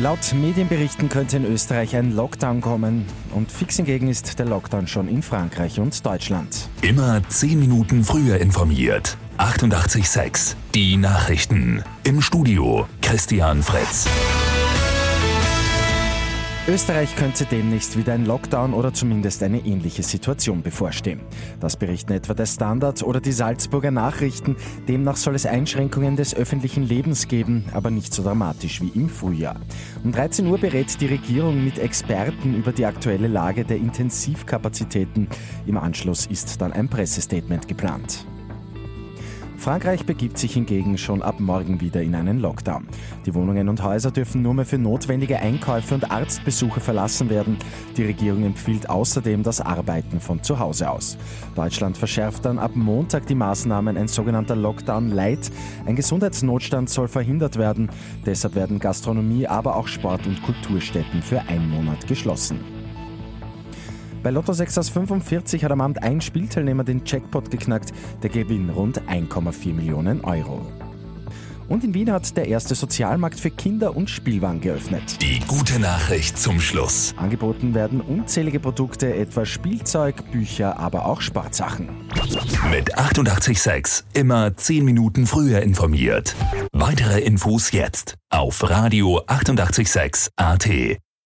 Laut Medienberichten könnte in Österreich ein Lockdown kommen. Und fix hingegen ist der Lockdown schon in Frankreich und Deutschland. Immer 10 Minuten früher informiert. 88.6 Die Nachrichten. Im Studio Christian Fritz. Österreich könnte demnächst wieder ein Lockdown oder zumindest eine ähnliche Situation bevorstehen. Das berichten etwa der Standard oder die Salzburger Nachrichten. Demnach soll es Einschränkungen des öffentlichen Lebens geben, aber nicht so dramatisch wie im Frühjahr. Um 13 Uhr berät die Regierung mit Experten über die aktuelle Lage der Intensivkapazitäten. Im Anschluss ist dann ein Pressestatement geplant. Frankreich begibt sich hingegen schon ab morgen wieder in einen Lockdown. Die Wohnungen und Häuser dürfen nur mehr für notwendige Einkäufe und Arztbesuche verlassen werden. Die Regierung empfiehlt außerdem das Arbeiten von zu Hause aus. Deutschland verschärft dann ab Montag die Maßnahmen, ein sogenannter Lockdown Light. Ein Gesundheitsnotstand soll verhindert werden. Deshalb werden Gastronomie, aber auch Sport- und Kulturstätten für einen Monat geschlossen. Bei Lotto 6 aus 45 hat am Abend ein Spielteilnehmer den Jackpot geknackt. Der Gewinn rund 1,4 Millionen Euro. Und in Wien hat der erste Sozialmarkt für Kinder und Spielwaren geöffnet. Die gute Nachricht zum Schluss. Angeboten werden unzählige Produkte, etwa Spielzeug, Bücher, aber auch Sportsachen. Mit 88.6 immer 10 Minuten früher informiert. Weitere Infos jetzt auf Radio 886 AT.